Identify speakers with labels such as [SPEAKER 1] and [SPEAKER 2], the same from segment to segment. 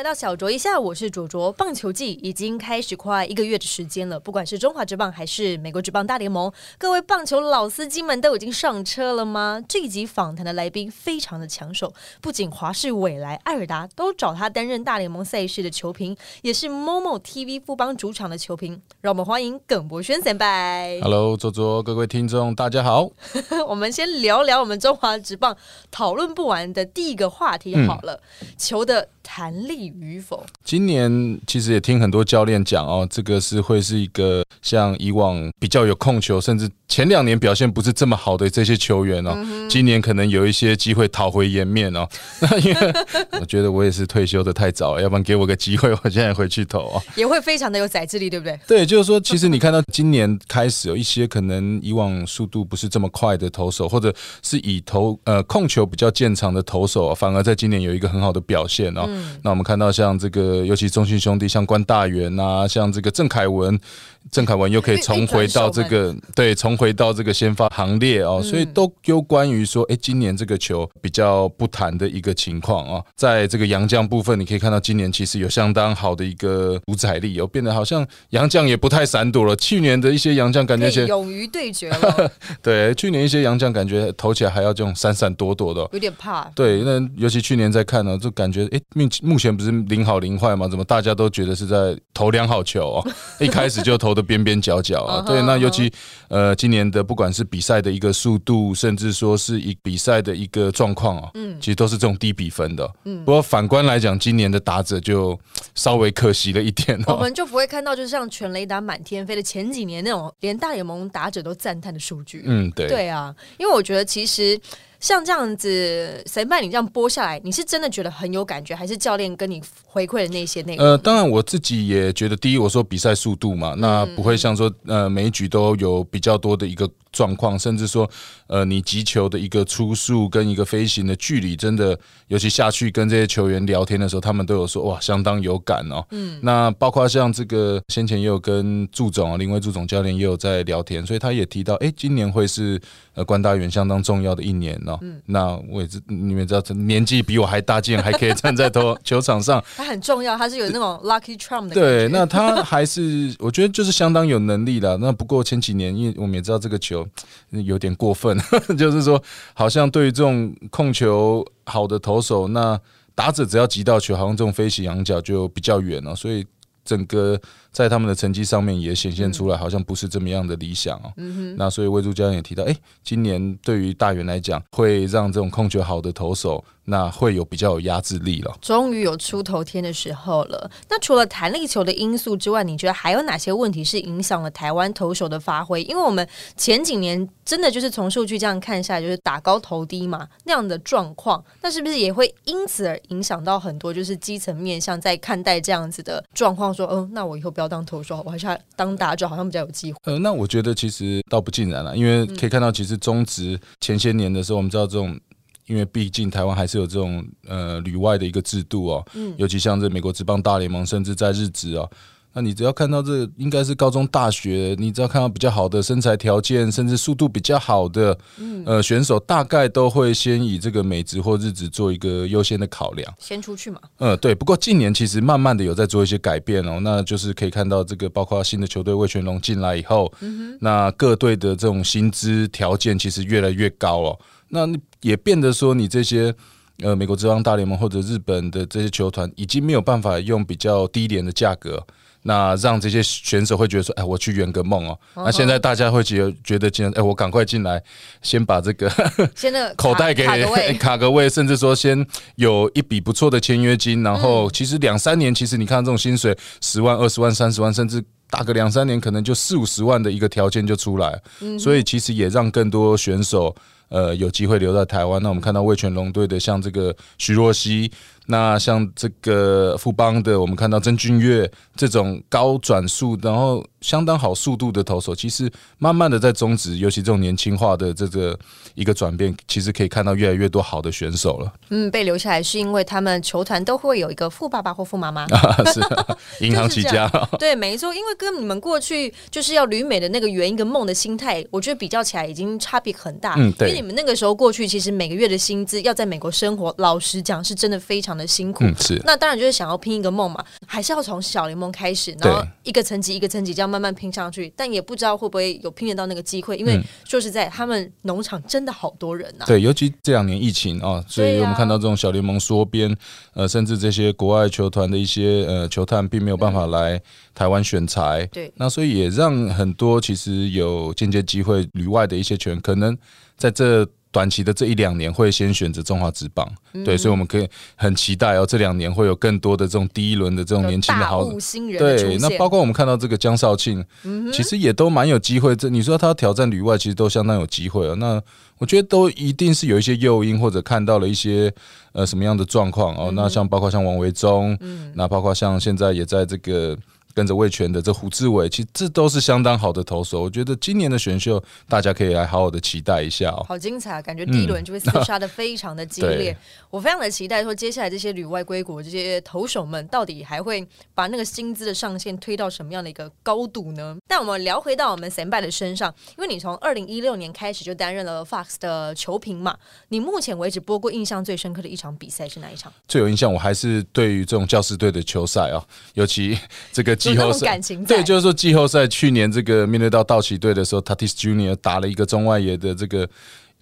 [SPEAKER 1] 来到小卓一下，我是卓卓。棒球季已经开始快一个月的时间了，不管是中华职棒还是美国职棒大联盟，各位棒球老司机们都已经上车了吗？这一集访谈的来宾非常的抢手，不仅华视、未来、艾尔达都找他担任大联盟赛事的球评，也是 Momo TV 富邦主场的球评。让我们欢迎耿博轩先拜。
[SPEAKER 2] Hello，卓卓，各位听众，大家好。
[SPEAKER 1] 我们先聊聊我们中华职棒讨论不完的第一个话题好了，球的弹力与否。
[SPEAKER 2] 今年其实也听很多教练讲哦，这个是会是一个像以往比较有控球，甚至前两年表现不是这么好的这些球员哦，今年可能有一些机会讨回颜面哦。那因为我觉得我也是退休的太早了，要不然给我个机会，我现在回去投哦。
[SPEAKER 1] 也会非常的有宰制力，对不对？
[SPEAKER 2] 对，就是说，其实你看到今年开始有一些可能以往速度不是这么快的投手，或者是以投呃控球比较见长的投手、啊，反而在今年有一个很好的表现哦。那我们看到像这个，尤其中信兄弟，像关大元啊，像这个郑凯文，郑凯文又可以重回到这个对，重回到这个先发行列哦，所以都有关于说，哎，今年这个球比较不谈的一个情况啊，在这个杨将部分，你可以看到今年其实有相当好的一个主宰力哦，变得好像杨将也不太闪躲了。去年的一些杨将感觉
[SPEAKER 1] 可
[SPEAKER 2] 些
[SPEAKER 1] 勇于对决了，
[SPEAKER 2] 对，去年一些杨将感觉投起来还要这种闪闪躲躲的哦、
[SPEAKER 1] 有点怕。
[SPEAKER 2] 对，那尤其去年在看呢，就感觉哎，目目前不是零好零坏吗？怎么大家都觉得是在投两好球哦？一开始就投的边边角角啊。对，那尤其呃，今年的不管是比赛的一个速度，甚至说是一比赛的一个状况啊，嗯，其实都是这种低比分的。嗯，不过反观来讲，今年的打者就稍微可惜了一点哦。
[SPEAKER 1] 我们就不会看到，就是像全雷达满天飞的前几年那种，连大联盟打者都赞叹的数据。
[SPEAKER 2] 嗯，对，
[SPEAKER 1] 对啊，因为我觉得其实像这样子，谁伴你这样播下来，你是真的觉得很有感觉，还是教练跟你回馈的那些内容？
[SPEAKER 2] 呃，当然我自己也觉得，第一，我说比赛速度嘛，那不会像说呃每一局都有比较多的一个状况，甚至说呃你击球的一个出速跟一个飞行的距离，真的尤其下去跟这些球员聊天的时候，他们都有说哇相当有感哦。嗯，那包括像这个先前也有跟祝总啊林威祝总教练也有在聊天，所以他也提到，哎，今年会是呃关大元相当重要的一年哦。嗯，那我也知你们知道，年纪比我还大，竟然还可以站在投球场上。
[SPEAKER 1] 他很重要，他是有那种 lucky charm 的。
[SPEAKER 2] 对，那他还是我觉得就是相当有能力的。那不过前几年，因为我们也知道这个球有点过分，就是说好像对于这种控球好的投手，那打者只要击到球，好像这种飞行仰角就比较远了、所以整个在他们的成绩上面也显现出来，好像不是这么样的理想哦。嗯那所以魏助教练也提到，哎、今年对于大元来讲，会让这种控球好的投手，那会有比较有压制力了。
[SPEAKER 1] 终于有出头天的时候了。那除了弹力球的因素之外，你觉得还有哪些问题是影响了台湾投手的发挥？因为我们前几年真的就是从数据这样看下来，就是打高投低嘛那样的状况，那是不是也会因此而影响到很多就是基层面向在看待这样子的状况？说，哦，那我以后不要当投手，我还是要当打者，好像比较有机会。
[SPEAKER 2] 呃，那我觉得其实倒不尽然了，因为可以看到，其实中职前些年的时候，我们知道这种，因为毕竟台湾还是有这种呃旅外的一个制度哦，尤其像这美国职棒大联盟，甚至在日职哦。那你只要看到这应该是高中、大学，你只要看到比较好的身材条件，甚至速度比较好的呃选手，大概都会先以这个美职或日职做一个优先的考量。
[SPEAKER 1] 先出去嘛，
[SPEAKER 2] 嗯，对。不过近年其实慢慢的有在做一些改变哦，那就是可以看到这个，包括新的球队魏全龙进来以后，那各队的这种薪资条件其实越来越高哦。那也变得说，你这些呃美国职棒大联盟或者日本的这些球团，已经没有办法用比较低廉的价格。那让这些选手会觉得说，哎，我去圆个梦哦。那现在大家会觉得觉得，进哎，我赶快进来，先把这个
[SPEAKER 1] 先那个
[SPEAKER 2] 口袋给
[SPEAKER 1] 卡个位，
[SPEAKER 2] 卡个位，甚至说先有一笔不错的签约金，然后其实两三年，其实你看这种薪水十万、二十万、三十万，甚至打个两三年，可能就四五十万的一个条件就出来，所以其实也让更多选手。呃，有机会留在台湾。那我们看到魏全龙队的像这个徐若曦，那像这个富邦的，我们看到曾俊岳这种高转速，然后相当好速度的投手，其实慢慢的在终止，尤其这种年轻化的这个一个转变，其实可以看到越来越多好的选手了。
[SPEAKER 1] 嗯，被留下来是因为他们球团都会有一个富爸爸或富妈妈，
[SPEAKER 2] 是银行起家。
[SPEAKER 1] 对，没错，因为跟你们过去就是要旅美的那个圆一个梦的心态，我觉得比较起来已经差别很大。嗯，对，因为你们那个时候过去，其实每个月的薪资要在美国生活，老实讲是真的非常的辛苦。
[SPEAKER 2] 嗯，是。
[SPEAKER 1] 那当然就是想要拼一个梦嘛，还是要从小联盟开始，然后一个层级一个层级这样慢慢拼上去。但也不知道会不会有拼得到那个机会，因为说实在，他们农场真的好多人呐。
[SPEAKER 2] 对，尤其这两年疫情啊，所以我们看到这种小联盟缩编，呃，甚至这些国外球团的一些呃球探并没有办法来台湾选材。
[SPEAKER 1] 对，
[SPEAKER 2] 那所以也让很多其实有间接机会旅外的一些球员，可能在这。短期的这一两年会先选择中华职棒，对，所以我们可以很期待哦，这两年会有更多的这种第一轮的这种年轻的好
[SPEAKER 1] 新人。
[SPEAKER 2] 对，那包括我们看到这个江少庆，其实也都蛮有机会。这你说他挑战旅外，其实都相当有机会哦。那我觉得都一定是有一些诱因，或者看到了一些呃什么样的状况哦。那像包括像王维忠，嗯，那包括像现在也在这个。跟着魏权的这胡志伟，其实这都是相当好的投手。我觉得今年的选秀，大家可以来好好的期待一下哦。
[SPEAKER 1] 好精彩，感觉第一轮就会厮杀的非常的激烈。我非常的期待，说接下来这些旅外归国这些投手们，到底还会把那个薪资的上限推到什么样的一个高度呢？但我们聊回到我们神拜的身上，因为你从二零一六年开始就担任了 Fox 的球评嘛，你目前为止播过印象最深刻的一场比赛是哪一场？
[SPEAKER 2] 最有印象，我还是对于这种教师队的球赛啊，尤其这个。季后赛对，就是说季后赛去年这个面对到道奇队的时候，Tatis Junior 打了一个中外野的这个。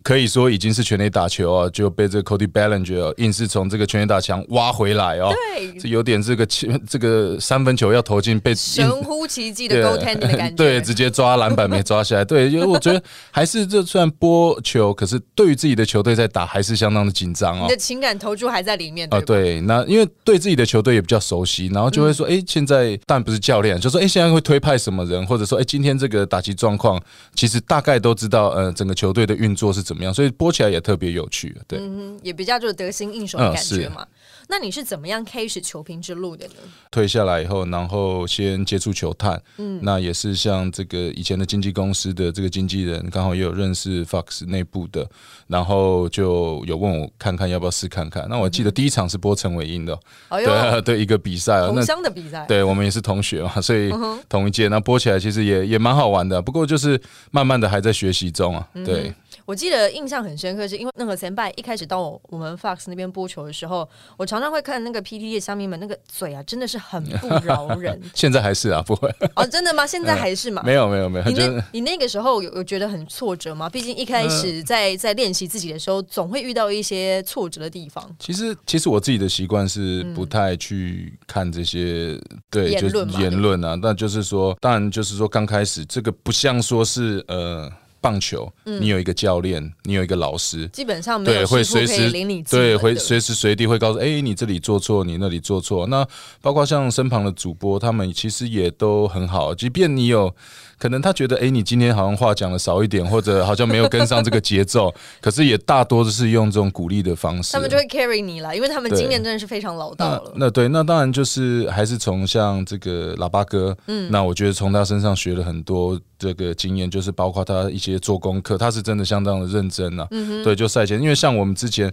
[SPEAKER 2] 可以说已经是全垒打球啊，就被这个 Cody Bellinger 硬是从这个全垒打墙挖回来哦。
[SPEAKER 1] 对，
[SPEAKER 2] 这有点这个 这个三分球要投进被
[SPEAKER 1] 神乎其技的 Go Ten 的感觉。
[SPEAKER 2] 对，直接抓篮板没抓下来。对，因为我觉得还是这虽然播球，可是对于自己的球队在打还是相当的紧张哦。
[SPEAKER 1] 你的情感投注还在里面啊。
[SPEAKER 2] 对，那因为对自己的球队也比较熟悉，然后就会说，哎，现在但不是教练，就说，哎，现在会推派什么人，或者说，哎，今天这个打击状况，其实大概都知道，呃，整个球队的运作是怎么样，所以播起来。也特别有趣，对，
[SPEAKER 1] 也比较就是得心应手的感觉嘛。那你是怎么样开始球评之路的呢？
[SPEAKER 2] 退下来以后，然后先接触球探，嗯，那也是像这个以前的经纪公司的这个经纪人，刚好也有认识 Fox 内部的，然后就有问我看看要不要试看看。那我记得第一场是播陈伟英的，对 对，一个比赛，
[SPEAKER 1] 同乡的比赛，
[SPEAKER 2] 对我们也是同学嘛，所以同一届，那播起来其实也也蛮好玩的。不过就是慢慢的还在学习中啊，对。
[SPEAKER 1] 我记得印象很深刻，是因为那个前辈一开始到我们 Fox 那边播球的时候，我常常会看那个 PTT 的下面们那个嘴啊，真的是很不 饶人。
[SPEAKER 2] 现在还是啊，不会
[SPEAKER 1] 哦，真的吗？现在还是吗？
[SPEAKER 2] 没有没有没有。
[SPEAKER 1] 你那，你那个时候有有觉得很挫折吗？毕竟一开始在在练习自己的时候，总会遇到一些挫折的地方。
[SPEAKER 2] 其实其实我自己的习惯是不太去看这些对
[SPEAKER 1] 言论
[SPEAKER 2] 言论啊，但就是说，当然就是说刚开始这个不像说是呃。棒球，你有一个教练，你有一个老师，
[SPEAKER 1] 基本上对会随时领你
[SPEAKER 2] 对会随时随地会告诉，哎，你这里做错，你那里做错。那包括像身旁的主播，他们其实也都很好，即便你有。可能他觉得，哎，你今天好像话讲的少一点，或者好像没有跟上这个节奏。可是也大多都是用这种鼓励的方式。
[SPEAKER 1] 他们就会 carry 你了，因为他们经验真的是非常老道了。
[SPEAKER 2] 那对，那当然就是还是从像这个喇叭哥，嗯，那我觉得从他身上学了很多这个经验，就是包括他一些做功课，他是真的相当的认真啊。嗯对，就赛前，因为像我们之前。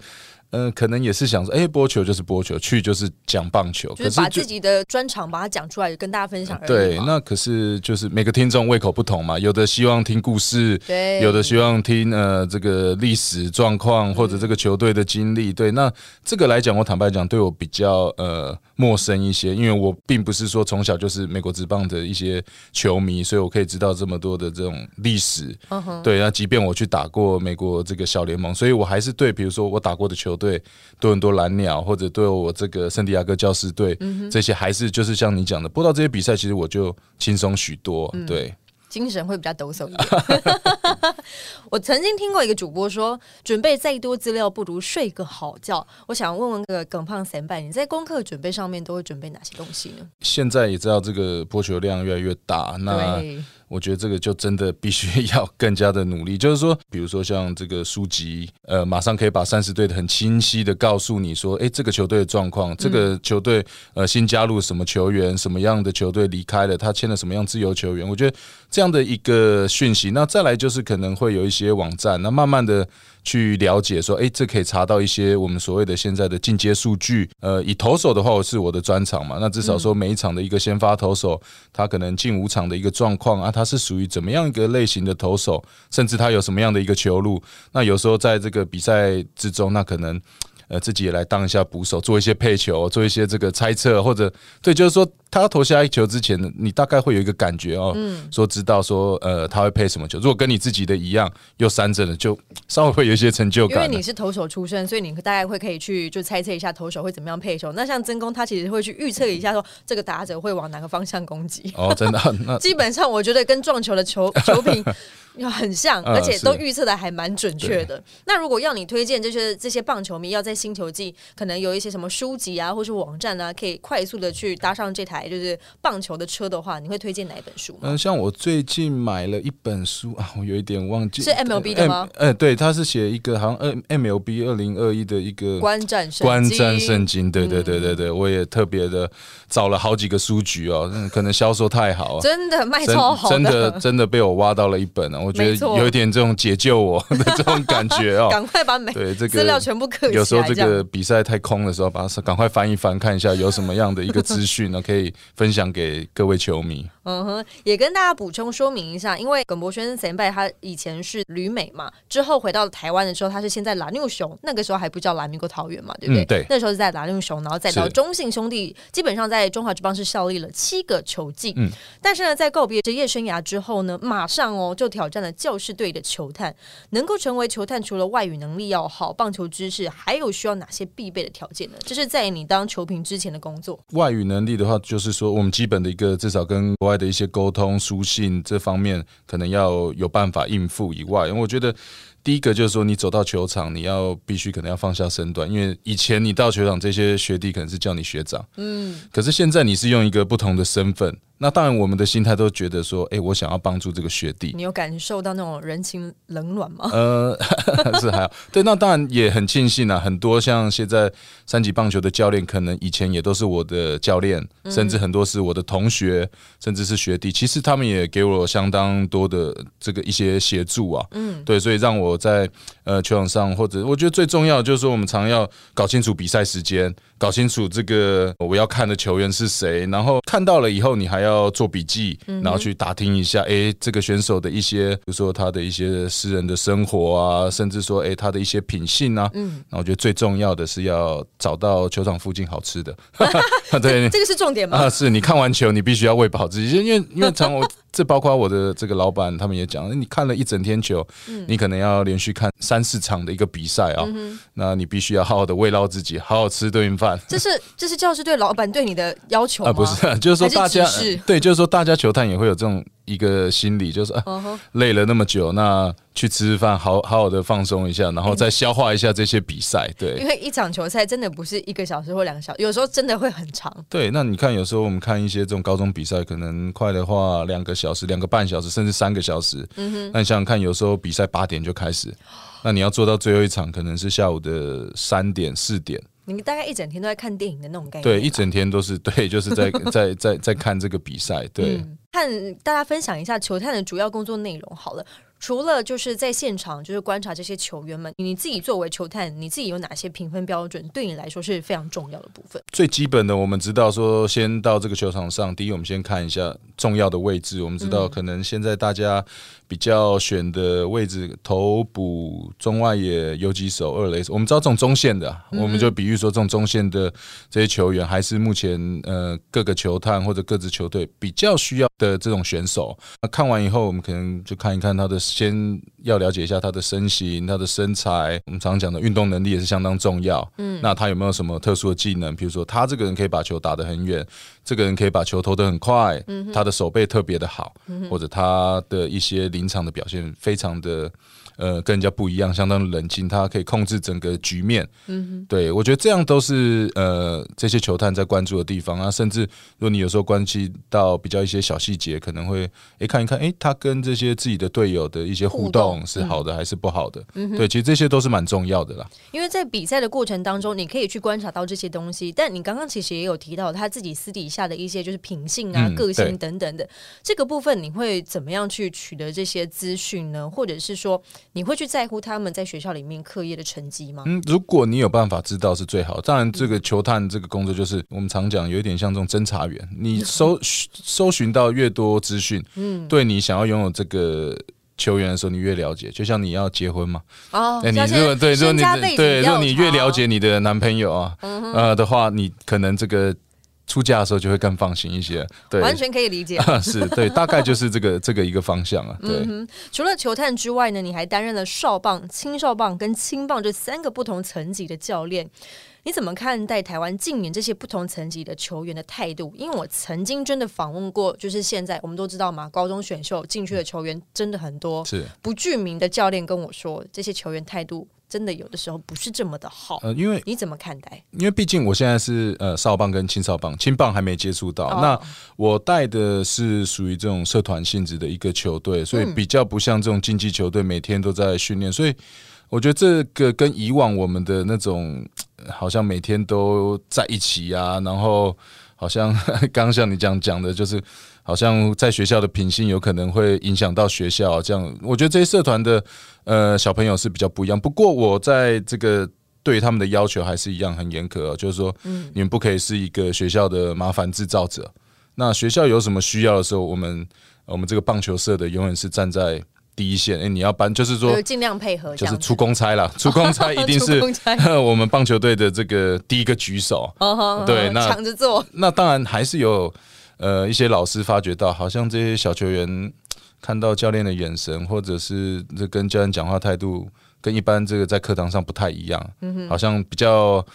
[SPEAKER 2] 嗯，可能也是想说，哎，播球就是播球，去就是讲棒球，
[SPEAKER 1] 就是把自己的专长把它讲出来，跟大家分享。
[SPEAKER 2] 对，那可是就是每个听众胃口不同嘛，有的希望听故事，
[SPEAKER 1] 对，
[SPEAKER 2] 有的希望听呃这个历史状况或者这个球队的经历。对，那这个来讲，我坦白讲，对我比较呃陌生一些，因为我并不是说从小就是美国职棒的一些球迷，所以我可以知道这么多的这种历史。嗯哼，对，那即便我去打过美国这个小联盟，所以我还是对，比如说我打过的球队。对多伦多蓝鸟，或者对我这个圣地亚哥教师队，这些还是就是像你讲的，播到这些比赛，其实我就轻松许多。对，
[SPEAKER 1] 精神会比较抖擞一点。我曾经听过一个主播说，准备再多资料不如睡个好觉。我想问问个耿胖三拜，你在功课准备上面都会准备哪些东西呢？
[SPEAKER 2] 现在也知道这个播球量越来越大，那我觉得这个就真的必须要更加的努力。就是说，比如说像这个书籍，呃，马上可以把三十队的很清晰的告诉你说，哎，这个球队的状况，这个球队呃新加入什么球员，什么样的球队离开了，他签了什么样自由球员。我觉得这样的一个讯息，那再来就是可能会有一些网站，那慢慢的。去了解说，哎，这可以查到一些我们所谓的现在的进阶数据。呃，以投手的话，我是我的专长嘛，那至少说每一场的一个先发投手，他可能进五场的一个状况啊，他是属于怎么样一个类型的投手，甚至他有什么样的一个球路。那有时候在这个比赛之中，那可能。呃，自己也来当一下捕手，做一些配球，做一些这个猜测，或者对，就是说他要投下一球之前，你大概会有一个感觉哦，嗯说知道说呃他会配什么球。如果跟你自己的一样又三振了，就稍微会有一些成就感。
[SPEAKER 1] 因为你是投手出身，所以你大概会可以去就猜测一下投手会怎么样配球。那像曾公他其实会去预测一下说这个打者会往哪个方向攻击。
[SPEAKER 2] 哦，真的，那
[SPEAKER 1] 基本上我觉得跟撞球的球球品。要很像，而且都预测的还蛮准确的。那如果要你推荐，就是这些棒球迷要在星球季可能有一些什么书籍啊，或是网站啊，可以快速的去搭上这台就是棒球的车的话，你会推荐哪一本书？
[SPEAKER 2] 嗯，像我最近买了一本书 啊，我有一点忘记
[SPEAKER 1] 是 MLB 的吗？
[SPEAKER 2] 呃，对，他是写一个好像 M MLB 二零二一的一个
[SPEAKER 1] 观战
[SPEAKER 2] 观战圣经。对对对对对，我也特别的找了好几个书局哦，可能销售太好，
[SPEAKER 1] 真的卖超好，
[SPEAKER 2] 真的真的被我挖到了一本啊。我觉得有一点这种解救我 的这种感觉哦，
[SPEAKER 1] 赶快把每对这个资料全部刻
[SPEAKER 2] 有时候这个比赛太空的时候，把它赶快翻一翻，看一下有什么样的一个资讯呢，可以分享给各位球迷。
[SPEAKER 1] 嗯哼，也跟大家补充说明一下，因为耿博轩前辈他以前是旅美嘛，之后回到台湾的时候，他是先在蓝牛熊，那个时候还不叫蓝民国桃园嘛，对不对？
[SPEAKER 2] 对，
[SPEAKER 1] 那时候是在蓝牛熊，然后再到中信兄弟，基本上在中华职棒是效力了七个球季。嗯，但是呢，在告别职业生涯之后呢，马上哦就挑战了教士队的球探，能够成为球探，除了外语能力要好，棒球知识还有需要哪些必备的条件呢？这是在你当球评之前的工作。
[SPEAKER 2] 外语能力的话，就是说我们基本的一个至少跟国外。的一些沟通、书信这方面，可能要有办法应付以外，因为我觉得第一个就是说，你走到球场，你要必须可能要放下身段，因为以前你到球场，这些学弟可能是叫你学长，嗯，可是现在你是用一个不同的身份。那当然，我们的心态都觉得说，哎，我想要帮助这个学弟。
[SPEAKER 1] 你有感受到那种人情冷暖吗？
[SPEAKER 2] 呃，是还好。对，那当然也很庆幸啊。很多像现在三级棒球的教练，可能以前也都是我的教练，甚至很多是我的同学，甚至是学弟。其实他们也给我相当多的这个一些协助啊。嗯，对，所以让我在呃球场上，或者我觉得最重要就是说，我们常要搞清楚比赛时间。搞清楚这个我要看的球员是谁，然后看到了以后，你还要做笔记，然后去打听一下，哎，这个选手的一些，比如说他的一些私人的生活啊，甚至说，哎，他的一些品性啊。嗯，那我觉得最重要的是要找到球场附近好吃的。
[SPEAKER 1] 对，这个是重点吗？
[SPEAKER 2] 啊，是你看完球，你必须要喂饱自己，因为因为常我这包括我的这个老板，他们也讲，你看了一整天球，你可能要连续看三四场的一个比赛啊，那你必须要好好的慰劳自己，好好吃顿饭。
[SPEAKER 1] 这是 这是教师对老板对你的要求啊？
[SPEAKER 2] 不是，就是说大家对，就是说大家球探也会有这种一个心理，就是累了那么久，那去吃饭，好好好的放松一下，然后再消化一下这些比赛。对，
[SPEAKER 1] 因为一场球赛真的不是一个小时或两个小时，有时候真的会很长。
[SPEAKER 2] 对，那你看，有时候我们看一些这种高中比赛，可能快的话两个小时、两个半小时，甚至三个小时。嗯哼，那你想想看，有时候比赛八点就开始，那你要做到最后一场，可能是下午的三点、四点。
[SPEAKER 1] 你大概一整天都在看电影的那种概念，
[SPEAKER 2] 对，一整天都是 对，就是在 在在在看这个比赛，对。
[SPEAKER 1] 看大家分享一下球探的主要工作内容好了。除了就是在现场，就是观察这些球员们，你自己作为球探，你自己有哪些评分标准？对你来说是非常重要的部分。
[SPEAKER 2] 最基本的，我们知道说，先到这个球场上，第一，我们先看一下重要的位置。我们知道，可能现在大家比较选的位置，头补、中外野、游击手、二垒。我们知道这种中线的，我们就比喻说，这种中线的这些球员，还是目前呃各个球探或者各支球队比较需要的这种选手。那看完以后，我们可能就看一看他的。先要了解一下他的身形、他的身材，我们常讲的运动能力也是相当重要。嗯，那他有没有什么特殊的技能？比如说，他这个人可以把球打得很远，这个人可以把球投得很快，他的手背特别的好，或者他的一些临场的表现非常的。呃，跟人家不一样，相当冷静，他可以控制整个局面。嗯，对我觉得这样都是呃这些球探在关注的地方啊。甚至如果你有时候关系到比较一些小细节，可能会诶看一看，诶他跟这些自己的队友的一些互动是好的还是不好的？嗯，对，其实这些都是蛮重要的啦。
[SPEAKER 1] 因为在比赛的过程当中，你可以去观察到这些东西，但你刚刚其实也有提到他自己私底下的一些就是品性啊、个性等等的这个部分，你会怎么样去取得这些资讯呢？或者是说？你会去在乎他们在学校里面课业的成绩吗？
[SPEAKER 2] 嗯，如果你有办法知道是最好。当然，这个球探这个工作就是我们常讲，有一点像这种侦查员。你搜搜寻到越多资讯，嗯，对你想要拥有这个球员的时候，你越了解。就像你要结婚嘛，
[SPEAKER 1] 哦，你
[SPEAKER 2] 如果对，如果
[SPEAKER 1] 你
[SPEAKER 2] 对，如果你越了解你的男朋友啊，呃的话，你可能这个。出价的时候就会更放心一些，对，
[SPEAKER 1] 完全可以理解。
[SPEAKER 2] 是对，大概就是这个 这个一个方向啊。对，
[SPEAKER 1] 除了球探之外呢，你还担任了少棒、青少棒跟青棒这三个不同层级的教练。你怎么看待台湾近年这些不同层级的球员的态度？因为我曾经真的访问过，就是现在我们都知道嘛，高中选秀进去的球员真的很多，
[SPEAKER 2] 是
[SPEAKER 1] 不具名的教练跟我说，这些球员态度。真的有的时候不是这么的好，
[SPEAKER 2] 呃，因为
[SPEAKER 1] 你怎么看待？
[SPEAKER 2] 因为毕竟我现在是呃少棒跟青少棒，青棒还没接触到。那我带的是属于这种社团性质的一个球队，所以比较不像这种竞技球队，每天都在训练。所以我觉得这个跟以往我们的那种好像每天都在一起啊，然后好像刚 刚像你这样讲的，就是。好像在学校的品性有可能会影响到学校，这样我觉得这些社团的呃小朋友是比较不一样。不过我在这个对他们的要求还是一样很严格，就是说，嗯，你们不可以是一个学校的麻烦制造者。那学校有什么需要的时候，我们我们这个棒球社的永远是站在第一线。哎，你要搬，就是说
[SPEAKER 1] 尽量配合，
[SPEAKER 2] 就是出公差了，出公差一定是 我们棒球队的这个第一个举手。对，那
[SPEAKER 1] 抢着做。
[SPEAKER 2] 那当然还是有。呃，一些老师发觉到，好像这些小球员看到教练的眼神，或者是这跟教练讲话态度，跟一般这个在课堂上不太一样，好像比较。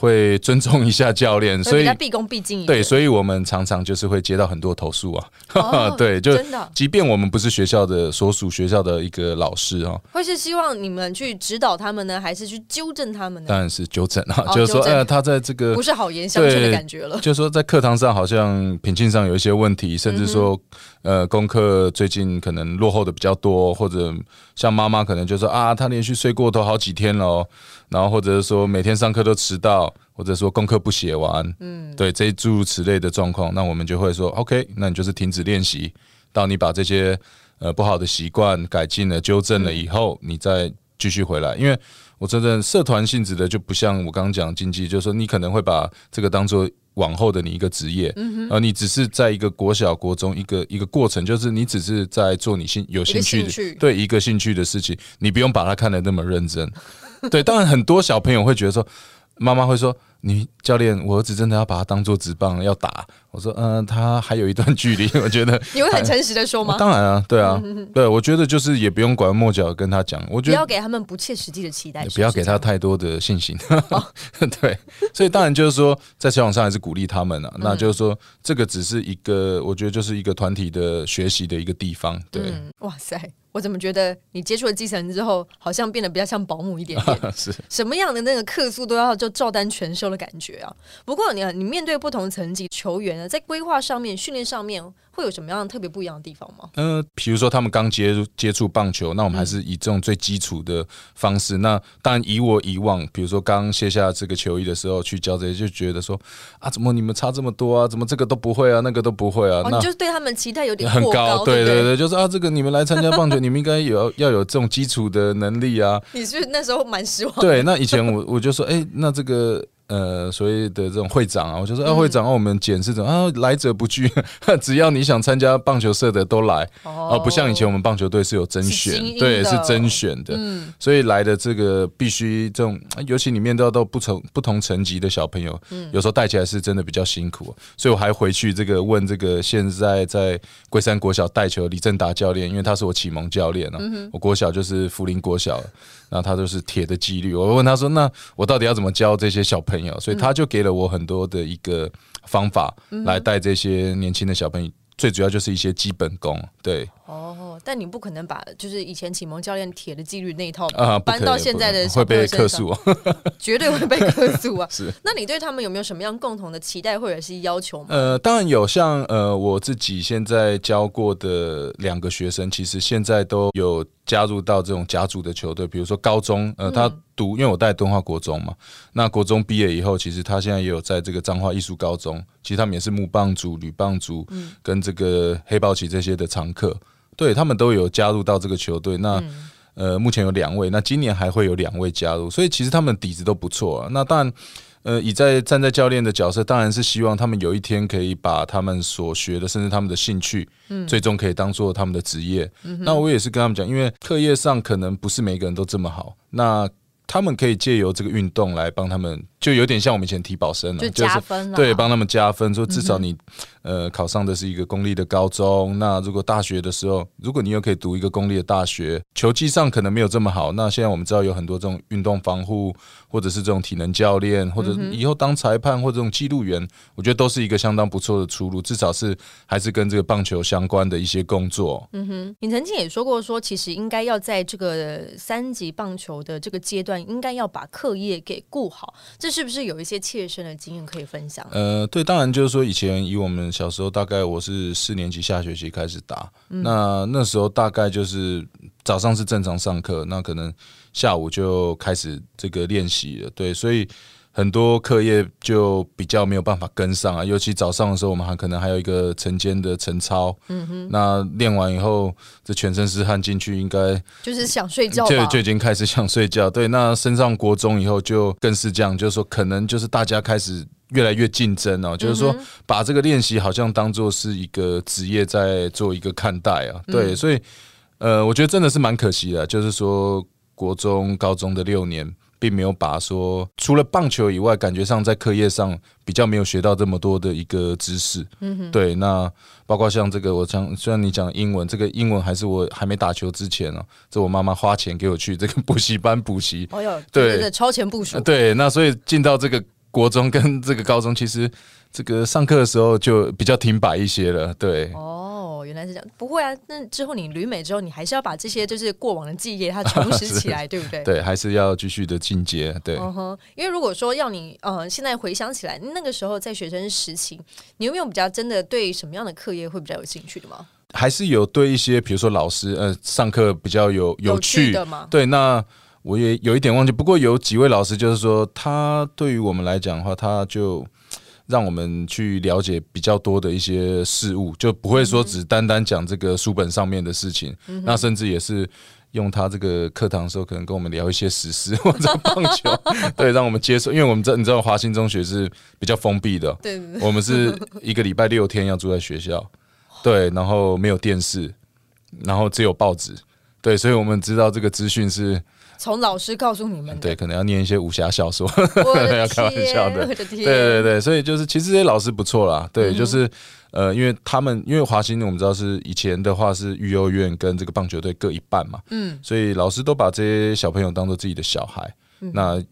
[SPEAKER 2] 会尊重一下教练，所以
[SPEAKER 1] 毕恭毕敬。
[SPEAKER 2] 对，所以我们常常就是会接到很多投诉啊。对，就即便我们不是学校的所属学校的一个老师啊，
[SPEAKER 1] 会是希望你们去指导他们呢，还是去纠正他们呢？
[SPEAKER 2] 当然是纠正啊，就是说，呃，他在这个
[SPEAKER 1] 不是好言相劝的感觉了。
[SPEAKER 2] 就是说，在课堂上好像品性上有一些问题，甚至说，呃，功课最近可能落后的比较多，或者像妈妈可能就说啊，她连续睡过头好几天了。然后或者是说每天上课都迟到，或者说功课不写完，嗯，对，这诸如此类的状况，那我们就会说，OK，那你就是停止练习，到你把这些呃不好的习惯改进了、纠正了以后，你再继续回来。因为我真的社团性质的就不像我刚刚讲经济，就是说你可能会把这个当做往后的你一个职业，而你只是在一个国小、国中一个一个过程，就是你只是在做你兴有兴趣的对一个兴趣的事情，你不用把它看得那么认真。对，当然很多小朋友会觉得说，妈妈会说。你教练，我儿子真的要把他当做直棒要打？我说，嗯，他还有一段距离。我觉得
[SPEAKER 1] 你会很诚实的说吗？
[SPEAKER 2] 当然啊，对啊，对，我觉得就是也不用拐弯抹角跟他讲。我觉得
[SPEAKER 1] 不要给他们不切实际的期待，
[SPEAKER 2] 不要给他太多的信心。对，所以当然就是说，在球场上还是鼓励他们啊。那就是说，这个只是一个，我觉得就是一个团体的学习的一个地方。对，
[SPEAKER 1] 哇塞，我怎么觉得你接触了基层之后，好像变得比较像保姆一点点？
[SPEAKER 2] 是
[SPEAKER 1] 什么样的那个客诉都要就照单全收。的感觉啊，不过你你面对不同层级球员呢，在规划上面、训练上面。会有什么样特别不一样的地方吗？
[SPEAKER 2] 嗯，比如说他们刚接接触棒球，那我们还是以这种最基础的方式。那当然以我以往，比如说刚卸下这个球衣的时候去教这些，就觉得说啊，怎么你们差这么多啊？怎么这个都不会啊？那个都不会啊？
[SPEAKER 1] 那就对他们期待有点
[SPEAKER 2] 很高。
[SPEAKER 1] 对
[SPEAKER 2] 对对，就是啊，这个你们来参加棒球，你们应该有要有这种基础的能力啊。
[SPEAKER 1] 你是那时候蛮失望。
[SPEAKER 2] 对，那以前我 我就说，哎，那这个。呃，所谓的这种会长啊，我就说，啊，会长，我们检视怎啊，来者不拒，只要你想参加棒球社的都来，哦，不像以前我们棒球队是有甄选，对，是甄选的，嗯，所以来的这个必须这种，尤其里面对到不同不同层级的小朋友，嗯，有时候带起来是真的比较辛苦，所以我还回去这个问这个现在在龟山国小带球李正达教练，因为他是我启蒙教练啊，我国小就是福林国小，然后他都是铁的纪律，我问他说，那我到底要怎么教这些小？朋友，所以他就给了我很多的一个方法来带这些年轻的小朋友。最主要就是一些基本功，对。
[SPEAKER 1] 哦，但你不可能把就是以前启蒙教练铁的纪律那一套啊搬到现在的
[SPEAKER 2] 会被克诉，
[SPEAKER 1] 绝对会被克诉啊！
[SPEAKER 2] 是。
[SPEAKER 1] 那你对他们有没有什么样共同的期待或者是要求吗？
[SPEAKER 2] 呃，当然有，像呃我自己现在教过的两个学生，其实现在都有加入到这种甲组的球队，比如说高中，呃，他读，因为我带敦化国中嘛，那国中毕业以后，其实他现在也有在这个彰化艺术高中，其实他们也是木棒组、铝棒组，跟这个黑豹旗这些的常客。对他们都有加入到这个球队，那呃，目前有两位，那今年还会有两位加入，所以其实他们底子都不错啊。那当然，呃，以在站在教练的角色，当然是希望他们有一天可以把他们所学的，甚至他们的兴趣，嗯，最终可以当做他们的职业。那我也是跟他们讲，因为课业上可能不是每个人都这么好，那他们可以借由这个运动来帮他们。就有点像我们以前提保生了，
[SPEAKER 1] 就加分了，
[SPEAKER 2] 对，帮他们加分，说至少你呃考上的是一个公立的高中，那如果大学的时候，如果你又可以读一个公立的大学，球技上可能没有这么好，那现在我们知道有很多这种运动防护，或者是这种体能教练，或者以后当裁判或这种记录员，我觉得都是一个相当不错的出路，至少是还是跟这个棒球相关的一些工作。
[SPEAKER 1] 嗯哼，你曾经也说过，说其实应该要在这个三级棒球的这个阶段，应该要把课业给顾好。这是不是有一些切身的经验可以分享？
[SPEAKER 2] 呃，对，当然就是说，以前以我们小时候，大概我是四年级下学期开始打，那那时候大概就是早上是正常上课，那可能下午就开始这个练习了。对，所以。很多课业就比较没有办法跟上啊，尤其早上的时候，我们还可能还有一个晨间的晨操。嗯哼，那练完以后，这全身是汗进去，应该
[SPEAKER 1] 就是想睡觉，
[SPEAKER 2] 就就已经开始想睡觉。对，那升上国中以后，就更是这样，就是说，可能就是大家开始越来越竞争哦，就是说，把这个练习好像当做是一个职业在做一个看待啊。对，所以呃，我觉得真的是蛮可惜的，就是说国中、高中的六年。并没有把说除了棒球以外，感觉上在课业上比较没有学到这么多的一个知识。嗯哼，对，那包括像这个，我讲虽然你讲英文，这个英文还是我还没打球之前呢，这我妈妈花钱给我去这个补习班补习。
[SPEAKER 1] 哦哟，对，超前部署。
[SPEAKER 2] 对，那所以进到这个国中跟这个高中，其实这个上课的时候就比较停摆一些了。对。
[SPEAKER 1] 哦。哦，原来是这样，不会啊。那之后你旅美之后，你还是要把这些就是过往的记忆它重拾起来，对不对？
[SPEAKER 2] 对，还是要继续的进阶。对，
[SPEAKER 1] 因为如果说要你呃，现在回想起来，那个时候在学生时期，你有没有比较真的对什么样的课业会比较有兴趣的吗？
[SPEAKER 2] 还是有对一些，比如说老师呃，上课比较有有趣
[SPEAKER 1] 的吗？
[SPEAKER 2] 对，那我也有一点忘记。不过有几位老师就是说，他对于我们来讲的话，他就。让我们去了解比较多的一些事物，就不会说只单单讲这个书本上面的事情。那甚至也是用他这个课堂的时候，可能跟我们聊一些史诗或者棒球，对，让我们接受。因为我们知你知道华兴中学是比较封闭的，
[SPEAKER 1] 对，
[SPEAKER 2] 我们是一个礼拜六天要住在学校，对，然后没有电视，然后只有报纸，对，所以我们知道这个资讯是。
[SPEAKER 1] 从老师告诉你们，
[SPEAKER 2] 对，可能要念一些武侠小说，
[SPEAKER 1] 要
[SPEAKER 2] 开玩笑的，对对对，所以就是其实这些老师不错啦，对，就是呃，因为他们因为华兴我们知道是以前的话是育幼院跟这个棒球队各一半嘛，嗯，所以老师都把这些小朋友当做自己的小孩，那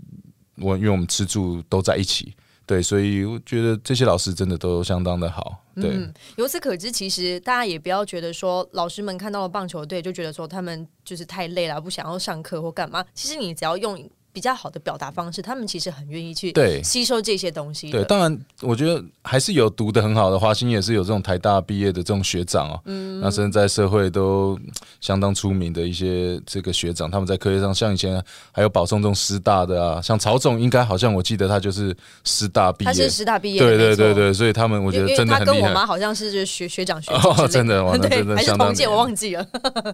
[SPEAKER 2] 我因为我们吃住都在一起。对，所以我觉得这些老师真的都相当的好。对，
[SPEAKER 1] 由此可知，其实大家也不要觉得说，老师们看到了棒球队就觉得说他们就是太累了，不想要上课或干嘛。其实你只要用。比较好的表达方式，他们其实很愿意去吸收这些东西。
[SPEAKER 2] 对，当然，我觉得还是有读的很好的，华兴也是有这种台大毕业的这种学长哦。嗯，那甚至在社会都相当出名的一些这个学长，他们在科学上，像以前还有保送这种师大的啊，像曹总，应该好像我记得他就是师大毕业，他
[SPEAKER 1] 是师大毕业，
[SPEAKER 2] 对对对对，所以他们我觉得真的很厉害。他
[SPEAKER 1] 跟我妈好像是就学学长学姐，
[SPEAKER 2] 真的，
[SPEAKER 1] 对，
[SPEAKER 2] 还
[SPEAKER 1] 是同届，我忘记了。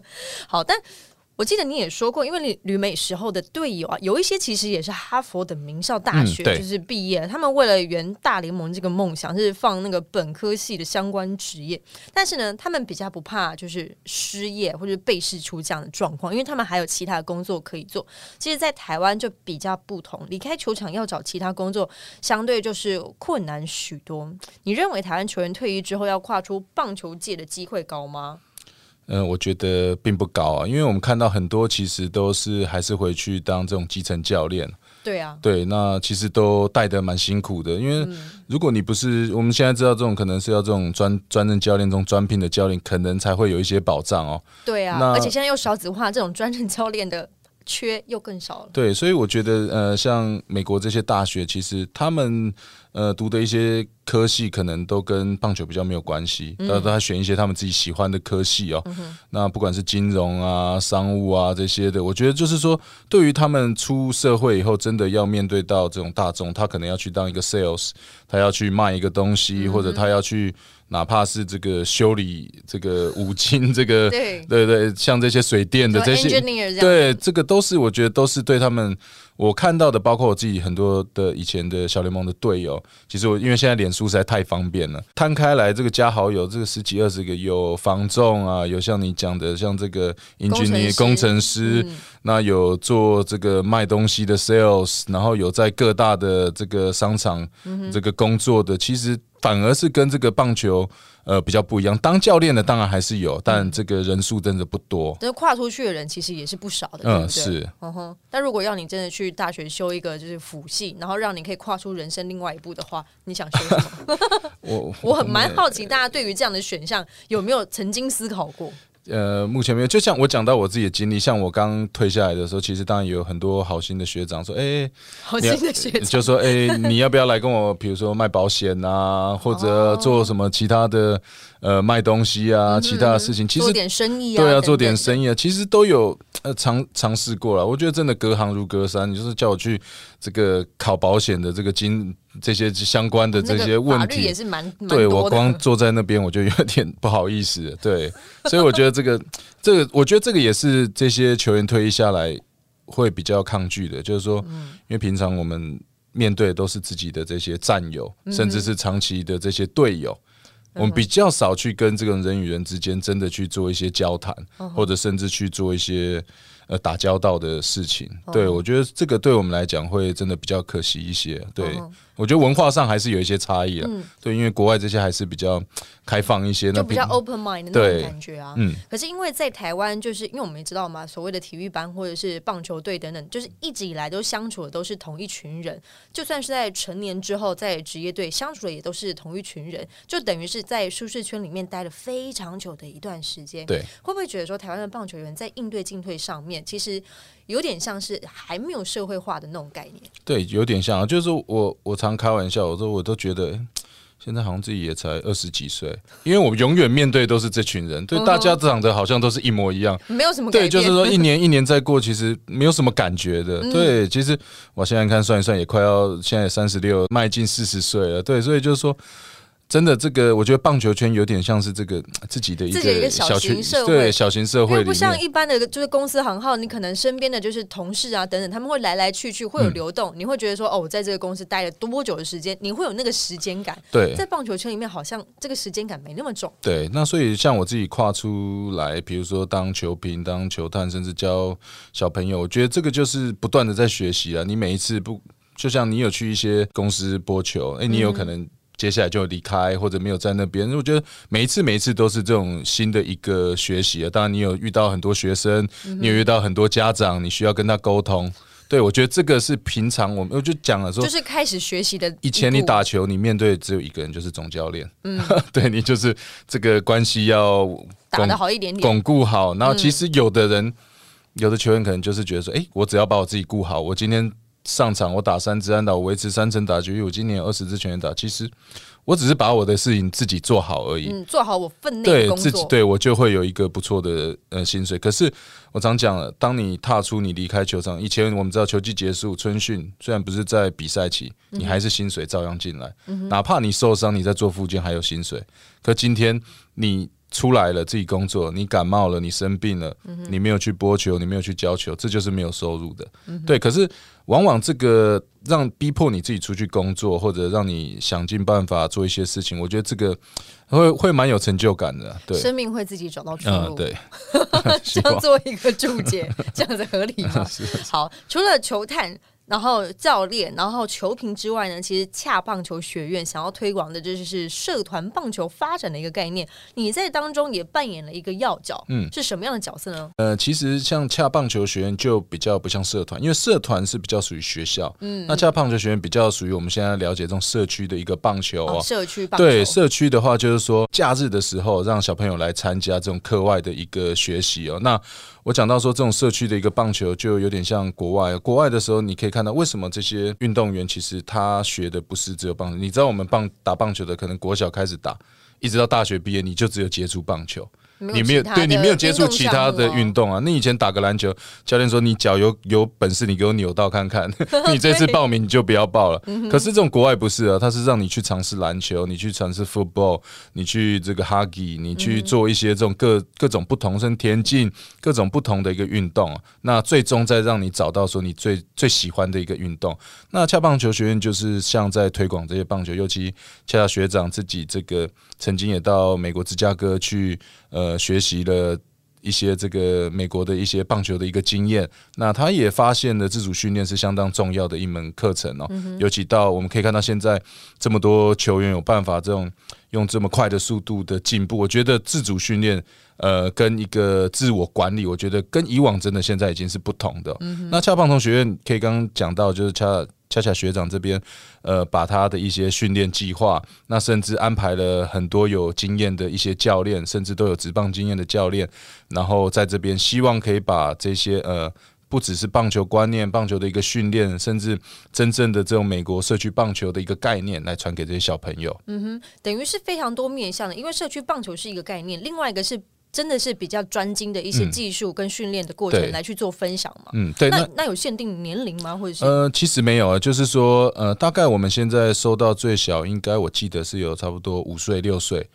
[SPEAKER 1] 好，但。我记得你也说过，因为旅旅美时候的队友啊，有一些其实也是哈佛的名校大学，就是毕业。他们为了圆大联盟这个梦想，是放那个本科系的相关职业。但是呢，他们比较不怕就是失业或者被试出这样的状况，因为他们还有其他的工作可以做。其实，在台湾就比较不同，离开球场要找其他工作，相对就是困难许多。你认为台湾球员退役之后要跨出棒球界的机会高吗？
[SPEAKER 2] 嗯，我觉得并不高啊，因为我们看到很多其实都是还是回去当这种基层教练。
[SPEAKER 1] 对啊，
[SPEAKER 2] 对，那其实都带的蛮辛苦的，因为如果你不是我们现在知道这种可能是要这种专专任教练、这种专聘的教练，可能才会有一些保障哦。
[SPEAKER 1] 对啊，而且现在又少子化，这种专任教练的缺又更少了。
[SPEAKER 2] 对，所以我觉得呃，像美国这些大学，其实他们。呃，读的一些科系可能都跟棒球比较没有关系，呃，他选一些他们自己喜欢的科系哦。那不管是金融啊、商务啊这些的，我觉得就是说，对于他们出社会以后，真的要面对到这种大众，他可能要去当一个 sales，他要去卖一个东西，或者他要去。哪怕是这个修理这个五金，这个对。对对，像这些水电的这些，对这个都是我觉得都是对他们我看到的，包括我自己很多的以前的小联盟的队友。其实我因为现在脸书实在太方便了，摊开来这个加好友，这个十几二十个有防重啊，有像你讲的像这个 engineer 工程师，那有做这个卖东西的 sales，然后有在各大的这个商场这个工作的，其实。反而是跟这个棒球呃比较不一样，当教练的当然还是有，但这个人数真的不多。
[SPEAKER 1] 但是跨出去的人其实也是不少的，嗯，是，嗯哼。但如果要你真的去大学修一个就是辅系，然后让你可以跨出人生另外一步的话，你想修什么？我我很蛮好奇，大家对于这样的选项有没有曾经思考过？
[SPEAKER 2] 呃，目前没有。就像我讲到我自己的经历，像我刚退下来的时候，其实当然有很多好心的学长说：“哎，
[SPEAKER 1] 好心的学长，
[SPEAKER 2] 就说哎，你要不要来跟我，比如说卖保险啊，或者做什么其他的呃卖东西啊，其他的事情，其实
[SPEAKER 1] 做点生意啊，
[SPEAKER 2] 对啊，做点生意啊，其实都有呃尝尝试过了。我觉得真的隔行如隔山，你就是叫我去这个考保险的这个经。这些相关的这些问题
[SPEAKER 1] 也是蛮
[SPEAKER 2] 对我光坐在那边我就有点 不好意思，对，所以我觉得这个这个，我觉得这个也是这些球员退役下来会比较抗拒的，就是说，因为平常我们面对都是自己的这些战友，甚至是长期的这些队友，我们比较少去跟这个人与人之间真的去做一些交谈，或者甚至去做一些。呃，打交道的事情，对我觉得这个对我们来讲会真的比较可惜一些，对。我觉得文化上还是有一些差异啊，对，因为国外这些还是比较开放一些，
[SPEAKER 1] 就比较 open mind 的那种感觉啊。嗯，可是因为在台湾，就是因为我们也知道嘛，所谓的体育班或者是棒球队等等，就是一直以来都相处的都是同一群人，就算是在成年之后在职业队相处的也都是同一群人，就等于是在舒适圈里面待了非常久的一段时间。
[SPEAKER 2] 对，
[SPEAKER 1] 会不会觉得说台湾的棒球员在应对进退上面，其实？有点像是还没有社会化的那种概念，
[SPEAKER 2] 对，有点像，就是我我常开玩笑，我说我都觉得现在好像自己也才二十几岁，因为我们永远面对都是这群人，对，大家长得好像都是一模一样，
[SPEAKER 1] 没有什么
[SPEAKER 2] 对，就是说一年 一年再过，其实没有什么感觉的，对，其实我现在看算一算，也快要现在三十六，迈进四十岁了，对，所以就是说。真的，这个我觉得棒球圈有点像是这个 自己的一
[SPEAKER 1] 个
[SPEAKER 2] 小
[SPEAKER 1] 型社
[SPEAKER 2] 会，对小型社会，
[SPEAKER 1] 不像一般的就是公司行号，你可能身边的就是同事啊等等，他们会来来去去，会有流动，你会觉得说哦，我在这个公司待了多久的时间，你会有那个时间感。
[SPEAKER 2] 对，
[SPEAKER 1] 在棒球圈里面，好像这个时间感没那么重。
[SPEAKER 2] 对，那所以像我自己跨出来，比如说当球评、当球探，甚至教小朋友，我觉得这个就是不断的在学习啊。你每一次不，就像你有去一些公司播球，哎，你有可能。接下来就离开或者没有在那边，我觉得每一次每一次都是这种新的一个学习啊。当然，你有遇到很多学生，你有遇到很多家长，你需要跟他沟通。对我觉得这个是平常我们我就讲了说，
[SPEAKER 1] 就是开始学习的。
[SPEAKER 2] 以前你打球，你面对只有一个人，就是总教练。嗯，对你就是这个关系要
[SPEAKER 1] 打得好一点点，
[SPEAKER 2] 巩固好。然后其实有的人，有的球员可能就是觉得说，哎，我只要把我自己顾好，我今天。上场我打三支安打，我维持三成打局，我今年二十支全员打。其实我只是把我的事情自己做好而已。
[SPEAKER 1] 嗯，做好我分内工
[SPEAKER 2] 作，对，对我就会有一个不错的呃薪水。可是我常讲了，当你踏出你离开球场，以前我们知道球季结束春训，虽然不是在比赛期，你还是薪水照样进来，哪怕你受伤，你在做复健还有薪水。可今天你。出来了，自己工作，你感冒了，你生病了，你没有去播球，你没有去教球，这就是没有收入的。对，可是往往这个让逼迫你自己出去工作，或者让你想尽办法做一些事情，我觉得这个会会蛮有成就感的。对，
[SPEAKER 1] 生命会自己找到出路。
[SPEAKER 2] 对，
[SPEAKER 1] 这样做一个注解，这样子合理吗？好，除了球探。然后教练，然后球评之外呢，其实恰棒球学院想要推广的，这就是社团棒球发展的一个概念。你在当中也扮演了一个要角，嗯，是什么样的角色呢？
[SPEAKER 2] 呃，其实像恰棒球学院就比较不像社团，因为社团是比较属于学校，嗯，那恰棒球学院比较属于我们现在了解这种社区的一个棒球哦，
[SPEAKER 1] 社区棒球
[SPEAKER 2] 对社区的话，就是说假日的时候让小朋友来参加这种课外的一个学习哦，那。我讲到说，这种社区的一个棒球就有点像国外。国外的时候，你可以看到为什么这些运动员其实他学的不是只有棒球。你知道，我们棒打棒球的，可能国小开始打，一直到大学毕业，你就只有接触棒球。
[SPEAKER 1] 你没有
[SPEAKER 2] 对你没有接触其他的运动啊？你以前打个篮球，教练说你脚有有本事，你给我扭到看看。你这次报名你就不要报了。可是这种国外不是啊，他是让你去尝试篮球，你去尝试 football，你去这个 hockey，你去做一些这种各各种不同，甚田径各种不同的一个运动。那最终再让你找到说你最最喜欢的一个运动。那恰棒球学院就是像在推广这些棒球，尤其恰恰学长自己这个曾经也到美国芝加哥去。呃，学习了一些这个美国的一些棒球的一个经验，那他也发现了自主训练是相当重要的一门课程哦。尤其到我们可以看到现在这么多球员有办法这种用这么快的速度的进步，我觉得自主训练呃跟一个自我管理，我觉得跟以往真的现在已经是不同的。那恰棒同学院可以刚刚讲到，就是恰。恰恰学长这边，呃，把他的一些训练计划，那甚至安排了很多有经验的一些教练，甚至都有职棒经验的教练，然后在这边希望可以把这些呃，不只是棒球观念、棒球的一个训练，甚至真正的这种美国社区棒球的一个概念，来传给这些小朋友。
[SPEAKER 1] 嗯哼，等于是非常多面向的，因为社区棒球是一个概念，另外一个是。真的是比较专精的一些技术跟训练的过程来去做分享嘛？
[SPEAKER 2] 嗯，对。
[SPEAKER 1] 那那有限定年龄吗？或者是？
[SPEAKER 2] 呃，其实没有啊，就是说，呃，大概我们现在收到最小，应该我记得是有差不多五岁六岁。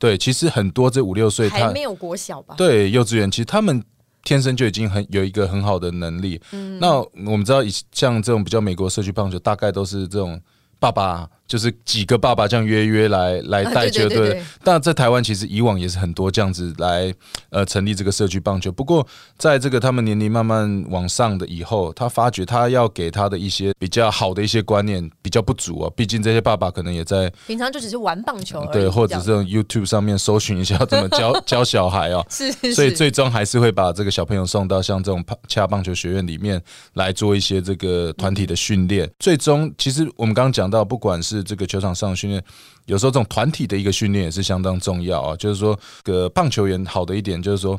[SPEAKER 2] 对，其实很多这五六岁
[SPEAKER 1] 还没有国小吧？
[SPEAKER 2] 对，幼稚园其实他们天生就已经很有一个很好的能力。嗯，那我们知道，以像这种比较美国社区棒球，大概都是这种爸爸。就是几个爸爸这样约约来来带球队，但在台湾其实以往也是很多这样子来呃成立这个社区棒球。不过在这个他们年龄慢慢往上的以后，他发觉他要给他的一些比较好的一些观念比较不足啊。毕竟这些爸爸可能也在
[SPEAKER 1] 平常就只是玩棒球，
[SPEAKER 2] 对，或者是用 YouTube 上面搜寻一下怎么教 教小孩哦。
[SPEAKER 1] 是，
[SPEAKER 2] 所以最终还是会把这个小朋友送到像这种恰棒球学院里面来做一些这个团体的训练。最终其实我们刚刚讲到，不管是是这个球场上训练，有时候这种团体的一个训练也是相当重要啊。就是说，个棒球员好的一点就是说。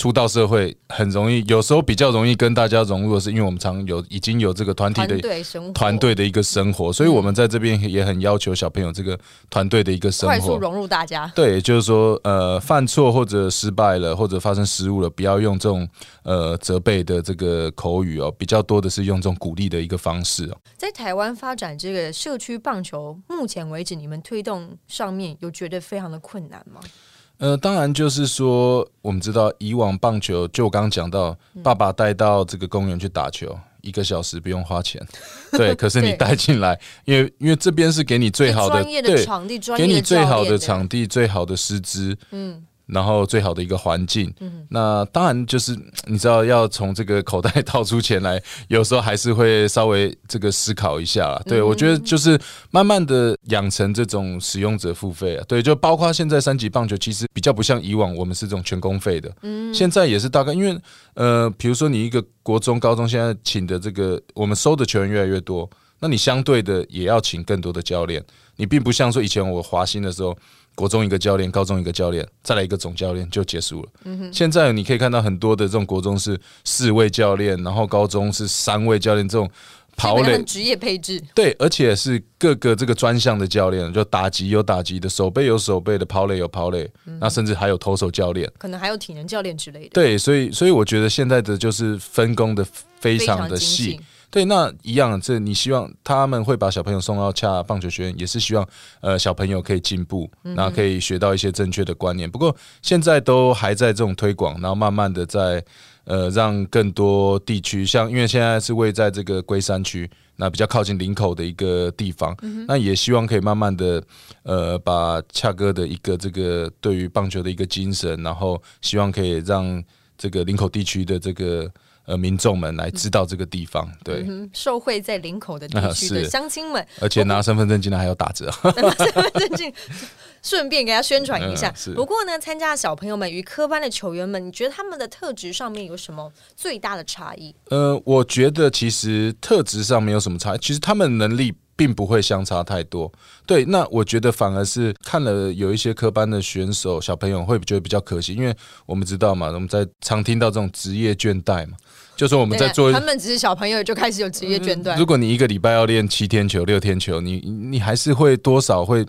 [SPEAKER 2] 出到社会很容易，有时候比较容易跟大家融入的是，因为我们常有已经有这个团体的团队的一个生活，所以我们在这边也很要求小朋友这个团队的一个生活，快
[SPEAKER 1] 速融入大家。
[SPEAKER 2] 对，就是说，呃，犯错或者失败了，或者发生失误了，不要用这种呃责备的这个口语哦，比较多的是用这种鼓励的一个方式哦。
[SPEAKER 1] 在台湾发展这个社区棒球，目前为止你们推动上面有觉得非常的困难吗？
[SPEAKER 2] 呃，当然就是说，我们知道以往棒球，就我刚刚讲到，爸爸带到这个公园去打球，一个小时不用花钱，对。可是你带进来，因为因为这边是给你最好的
[SPEAKER 1] 对场地，
[SPEAKER 2] 给你最好的场地，最好的师资，嗯。然后最好的一个环境，那当然就是你知道要从这个口袋掏出钱来，有时候还是会稍微这个思考一下。对我觉得就是慢慢的养成这种使用者付费啊，对，就包括现在三级棒球其实比较不像以往我们是这种全公费的，嗯，现在也是大概因为呃，比如说你一个国中、高中现在请的这个我们收的球员越来越多，那你相对的也要请更多的教练，你并不像说以前我华兴的时候。国中一个教练，高中一个教练，再来一个总教练就结束了。现在你可以看到很多的这种国中是四位教练，然后高中是三位教练，这种
[SPEAKER 1] 跑垒职业配置。
[SPEAKER 2] 对，而且是各个这个专项的教练，就打击有打击的，手背有手背的，跑垒有跑垒，那甚至还有投手教练，
[SPEAKER 1] 可能还有体能教练之类的。
[SPEAKER 2] 对，所以所以我觉得现在的就是分工的非常的细。对，那一样，这你希望他们会把小朋友送到恰棒球学院，也是希望呃小朋友可以进步，然后可以学到一些正确的观念。不过现在都还在这种推广，然后慢慢的在呃让更多地区，像因为现在是位在这个龟山区，那比较靠近林口的一个地方，那也希望可以慢慢的呃把恰哥的一个这个对于棒球的一个精神，然后希望可以让这个林口地区的这个。呃民众们来知道这个地方。对，
[SPEAKER 1] 嗯，受惠在林口的地
[SPEAKER 2] 啊
[SPEAKER 1] 区的乡亲们，
[SPEAKER 2] 而且拿身份证进来还要打折。
[SPEAKER 1] 身份证进，顺便给他宣传一下
[SPEAKER 2] 嗯。
[SPEAKER 1] 不过呢，参加的小朋友们与科班的球员们，你觉得他们的特质上面有什么最大的差异？
[SPEAKER 2] 呃，我觉得其实特质上没有什么差异，其实他们能力并不会相差太多。对，那我觉得反而是看了有一些科班的选手小朋友会觉得比较可惜，因为我们知道嘛，我们在常听到这种职业倦怠嘛，就说我们在做
[SPEAKER 1] 他们只是小朋友就开始有职业倦怠
[SPEAKER 2] 如，果你一个礼拜要练七天球、六天球，你你还是会多少会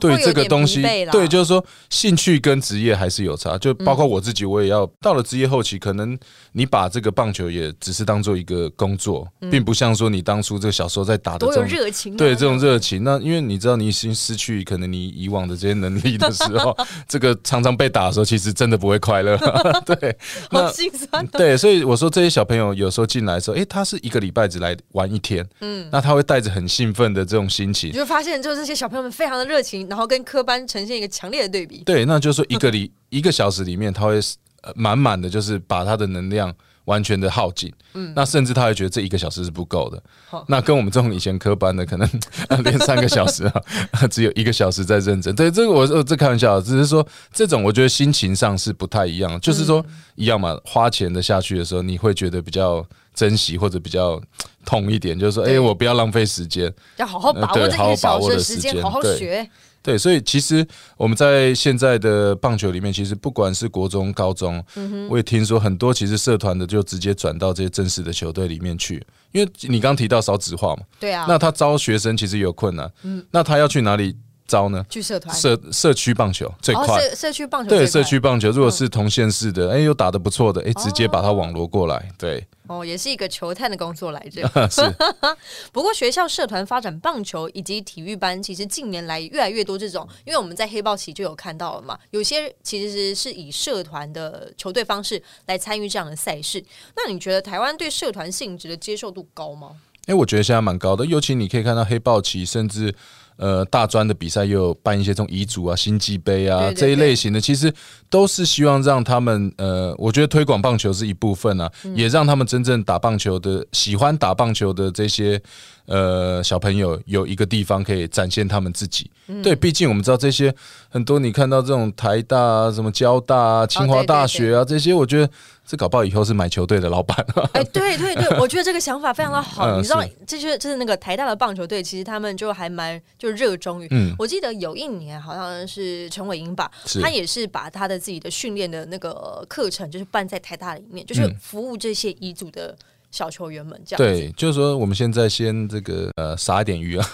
[SPEAKER 2] 对这个东西对，就是说兴趣跟职业还是有差。就包括我自己，我也要到了职业后期，可能你把这个棒球也只是当做一个工作，并不像说你当初这个小时候在打的
[SPEAKER 1] 多有
[SPEAKER 2] 这种。
[SPEAKER 1] 热情啊！
[SPEAKER 2] 对这种热情，那因为你知道你已经失去可能你以往的这些能力的时候，这个常常被打的时候，其实真的不会快乐。对，
[SPEAKER 1] 好
[SPEAKER 2] 那
[SPEAKER 1] 心酸哦。
[SPEAKER 2] 对，所以我说这些小朋友有时候进来的时候，诶，他是一个礼拜只来玩一天，嗯，那他会带着很兴奋的这种心情
[SPEAKER 1] 你，就发现，就是这些小朋友们非常的热情，然后跟科班呈现一个强烈的对比。
[SPEAKER 2] 对，那就是说一个里一个小时里面，他会呃满满的就是把他的能量完全的耗尽，嗯，那甚至他会觉得这一个小时是不够的
[SPEAKER 1] 好。
[SPEAKER 2] 那跟我们这种以前科班的，可能 呃练三个小时啊，只有一个小时在认真。对，这个我我这开玩笑，只是说这种我觉得心情上是不太一样，就是说一样嘛，花钱的下去的时候，你会觉得比较珍惜或者比较痛一点，就是说，哎、
[SPEAKER 1] 对
[SPEAKER 2] 我不要浪费时间。
[SPEAKER 1] 要好好把握这一个小时
[SPEAKER 2] 好好把握的
[SPEAKER 1] 时间，好好
[SPEAKER 2] 对
[SPEAKER 1] 学。
[SPEAKER 2] 对，所以其实我们在现在的棒球里面，其实不管是国中、高中，我也听说很多其实社团的就直接转到这些正式的球队里面去，因为你刚提到少子化嘛，
[SPEAKER 1] 对啊，
[SPEAKER 2] 那他招学生其实有困难，那他要去哪里招呢？
[SPEAKER 1] 去社团，
[SPEAKER 2] 社社区棒球最
[SPEAKER 1] 哦，
[SPEAKER 2] 快。
[SPEAKER 1] 社社区棒球
[SPEAKER 2] 对社区棒球，如果是同县市的，哎、又打得不错的，哎、直接把他网罗过来，对，
[SPEAKER 1] 哦，也是一个球探的工作来着。
[SPEAKER 2] 是，
[SPEAKER 1] 不过学校社团发展棒球以及体育班，其实近年来越来越多这种，因为我们在黑豹旗就有看到了嘛，有些其实是以社团的球队方式来参与这样的赛事。那你觉得台湾对社团性质的接受度高吗？
[SPEAKER 2] 哎、我觉得现在蛮高的，尤其你可以看到黑豹旗，甚至呃大专的比赛又有办一些这种遗嘱啊、星际杯啊这一类型的，其实都是希望让他们呃，我觉得推广棒球是一部分啊，
[SPEAKER 1] 嗯。
[SPEAKER 2] 也让他们真正打棒球的、喜欢打棒球的这些呃小朋友有一个地方可以展现他们自己。
[SPEAKER 1] 嗯
[SPEAKER 2] 对，毕竟我们知道这些很多，你看到这种台大啊、什么交大啊、清华大学啊、这些，我觉得这搞不好以后是买球队的老板。
[SPEAKER 1] 哎，对对对，我觉得这个想法非常的好。
[SPEAKER 2] 嗯
[SPEAKER 1] 你知道，这就是就是那个台大的棒球队，其实他们就还蛮就热衷于。
[SPEAKER 2] 嗯
[SPEAKER 1] 我记得有一年好像是陈伟英吧，他也是把他的自己的训练的那个课程，就是办在台大里面，就是
[SPEAKER 2] 嗯
[SPEAKER 1] 服务这些遗族的小球员们这样。
[SPEAKER 2] 对，就是说我们现在先这个呃撒一点鱼啊，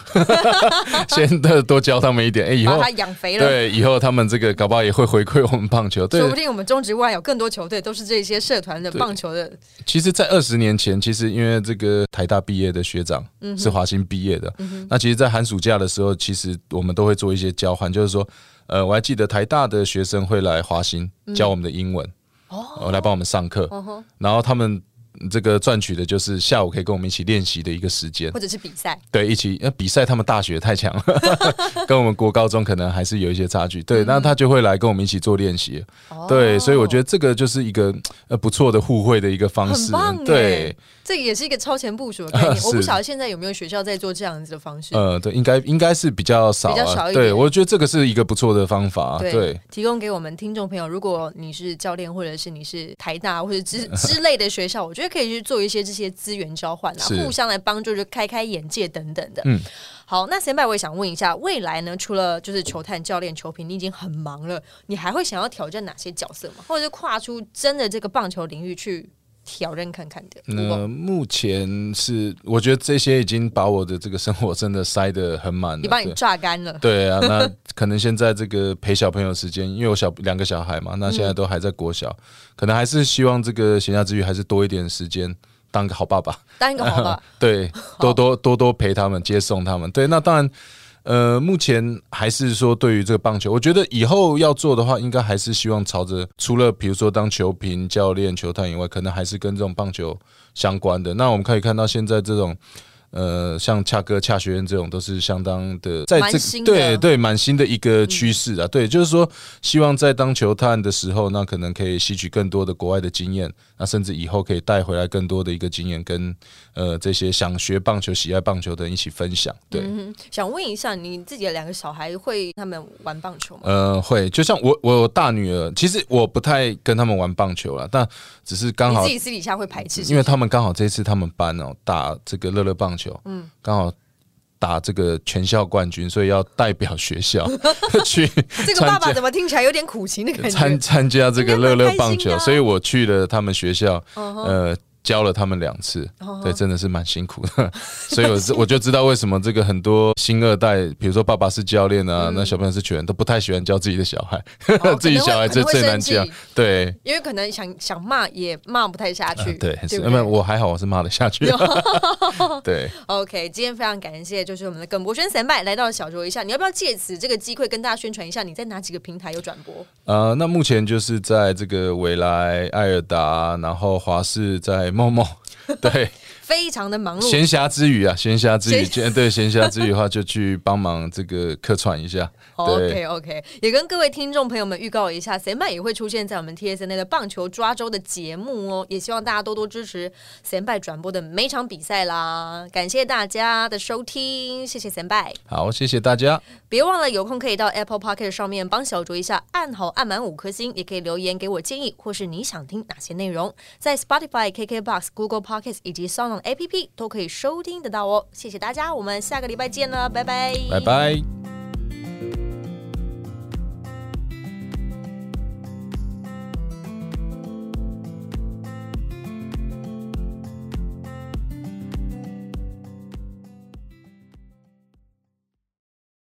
[SPEAKER 2] 先的多教他们一点，哎、以后
[SPEAKER 1] 把他养肥了。
[SPEAKER 2] 对以后他们这个搞不好也会回馈我们棒球。对。
[SPEAKER 1] 说不，定我们中职外有更多球队都是这些社团的棒球的，
[SPEAKER 2] 其实，在二十年前，其实因为这个台大毕业的学长
[SPEAKER 1] 嗯
[SPEAKER 2] 是华新毕业的，那其实，在寒暑假的时候，其实我们都会做一些交换，就是说，呃，我还记得台大的学生会来华新教我们的英文，
[SPEAKER 1] 哦，
[SPEAKER 2] 呃来帮我们上课，然后他们。这个赚取的就是下午可以跟我们一起练习的一个时间，
[SPEAKER 1] 或者是比赛，
[SPEAKER 2] 对，一起那比赛，他们大学太强了，跟我们国高中可能还是有一些差距。对，那他就会来跟我们一起做练习。
[SPEAKER 1] 哦。
[SPEAKER 2] 对，所以我觉得这个就是一个呃不错的互惠的一个方式。对，
[SPEAKER 1] 这个也是一个超前部署的概念。
[SPEAKER 2] 是
[SPEAKER 1] 我不晓得现在有没有学校在做这样子的方式。
[SPEAKER 2] 呃，对，应该应该是比较少、啊，
[SPEAKER 1] 比较少一点
[SPEAKER 2] 对，我觉得这个是一个不错的方法。
[SPEAKER 1] 对，
[SPEAKER 2] 对，
[SPEAKER 1] 提供给我们听众朋友，如果你是教练，或者是你是台大或者之 之类的学校，我觉得可以去做一些这些资源交换啊，互相来帮助，就开开眼界等等的。
[SPEAKER 2] 嗯，
[SPEAKER 1] 好，那先拜我也想问一下，未来呢，除了就是球探、教练、球评，你已经很忙了，你还会想要挑战哪些角色吗？或者是跨出真的这个棒球领域去挑战看看的？
[SPEAKER 2] 那目前是我觉得这些已经把我的这个生活真的塞得很满了。
[SPEAKER 1] 你把你榨干了。
[SPEAKER 2] 对啊，那 可能现在这个陪小朋友时间，因为我小两个小孩嘛，那现在都还在国小，可能还是希望这个闲暇之余还是多一点时间当个好爸爸，
[SPEAKER 1] 当一个好爸爸，
[SPEAKER 2] 对，多多多多陪他们，接送他们。对，那当然，呃，目前还是说对于这个棒球，我觉得以后要做的话，应该还是希望朝着除了比如说当球评、教练、球探以外，可能还是跟这种棒球相关的。那我们可以看到现在这种。呃，像恰哥、恰学院这种都是相当的，在这
[SPEAKER 1] 个
[SPEAKER 2] 对对蛮新的一个趋势啊。对，就是说，希望在当球探的时候，那可能可以吸取更多的国外的经验，那甚至以后可以带回来更多的一个经验，跟呃这些想学棒球、喜爱棒球的人一起分享。对，
[SPEAKER 1] 嗯，想问一下，你自己的两个小孩会他们玩棒球吗？
[SPEAKER 2] 呃，会，就像我我大女儿，其实我不太跟他们玩棒球了，但只是刚好
[SPEAKER 1] 自己私底下会排斥是是，
[SPEAKER 2] 因为他们刚好这次他们班哦打这个乐乐棒球，嗯，刚好打这个全校冠军，所以要代表学校 去
[SPEAKER 1] 这个爸爸怎么听起来有点苦情的感觉？
[SPEAKER 2] 参参加这个乐乐棒球，所以我去了他们学校，呃。教了他们两次。
[SPEAKER 1] 哦。
[SPEAKER 2] 对，真的是蛮辛苦的，所以我知我就知道为什么这个很多新二代，比如说爸爸是教练啊，那小朋友是球员，都不太喜欢教自己的小孩，自己小孩最最难教。对，
[SPEAKER 1] 因为可能想想骂也骂不太下去，
[SPEAKER 2] 对，是，
[SPEAKER 1] 不
[SPEAKER 2] 因为我还好，我是骂得下去，对。
[SPEAKER 1] OK，今天非常感谢，就是我们的耿博轩三拜来到小酌一下，你要不要借此这个机会跟大家宣传一下，你在哪几个平台有转播？
[SPEAKER 2] 呃，那目前就是在这个未来、艾尔达，然后华视在某某，对，
[SPEAKER 1] 非常的忙碌，
[SPEAKER 2] 闲暇之余啊，闲暇之余，
[SPEAKER 1] 闲
[SPEAKER 2] 对，闲暇之余的话，就去帮忙这个客串一下，对
[SPEAKER 1] OK OK，也跟各位听众朋友们预告一下 a m 也会出现在我们 TSN 的棒球抓周的节目哦，也希望大家多多支持 a m 转播的每场比赛啦。感谢大家的收听，谢谢 a m
[SPEAKER 2] 好，谢谢大家，
[SPEAKER 1] 别忘了有空可以到 Apple p o c k e t 上面帮小卓一下，按好按满五颗星，也可以留言给我建议，或是你想听哪些内容，在 Spotify、KKBox、Google pockets 以及 Sound On APP 都可以收听得到哦。谢谢大家，我们下个礼拜见了，拜拜，
[SPEAKER 2] 拜拜。